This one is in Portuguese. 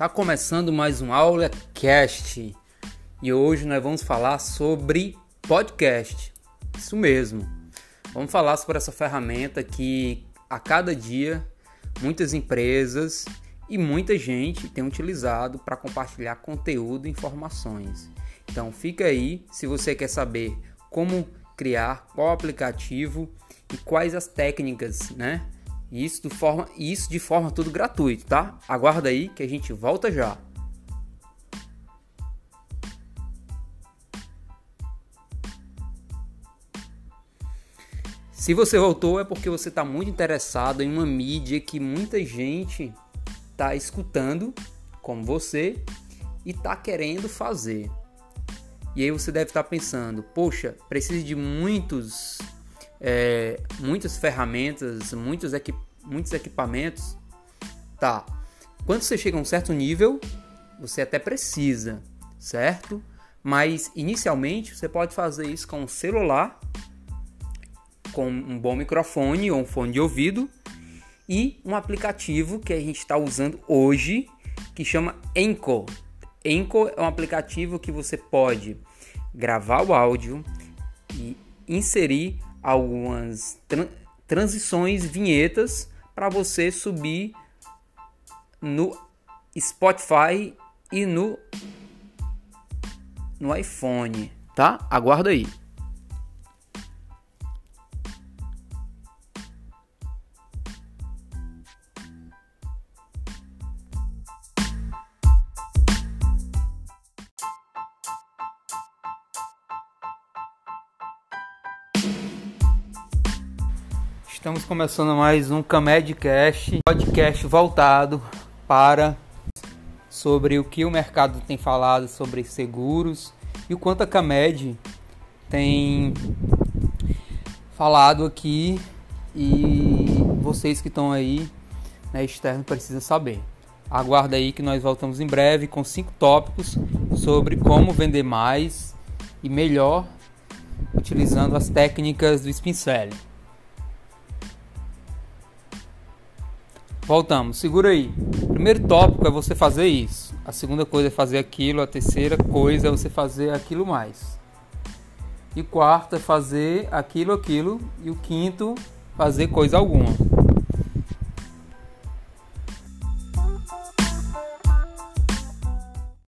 Tá começando mais um aula cast e hoje nós vamos falar sobre podcast. Isso mesmo. Vamos falar sobre essa ferramenta que a cada dia muitas empresas e muita gente tem utilizado para compartilhar conteúdo e informações. Então fica aí se você quer saber como criar, qual aplicativo e quais as técnicas, né? Isso de forma, isso de forma tudo gratuito, tá? Aguarda aí que a gente volta já. Se você voltou é porque você está muito interessado em uma mídia que muita gente está escutando, como você, e está querendo fazer. E aí você deve estar tá pensando, poxa, preciso de muitos é, muitas ferramentas, muitos, equi muitos equipamentos. Tá. Quando você chega a um certo nível, você até precisa, certo? Mas inicialmente você pode fazer isso com um celular, com um bom microfone ou um fone de ouvido e um aplicativo que a gente está usando hoje que chama Enco. Enco é um aplicativo que você pode gravar o áudio e inserir algumas tra transições, vinhetas para você subir no Spotify e no no iPhone, tá? Aguarda aí. Estamos começando mais um Camedcast, podcast voltado para sobre o que o mercado tem falado sobre seguros e o quanto a Camed tem falado aqui e vocês que estão aí né, externo precisam saber. Aguarda aí que nós voltamos em breve com cinco tópicos sobre como vender mais e melhor utilizando as técnicas do Spin Voltamos, segura aí. Primeiro tópico é você fazer isso. A segunda coisa é fazer aquilo. A terceira coisa é você fazer aquilo mais. E quarto é fazer aquilo, aquilo. E o quinto, fazer coisa alguma.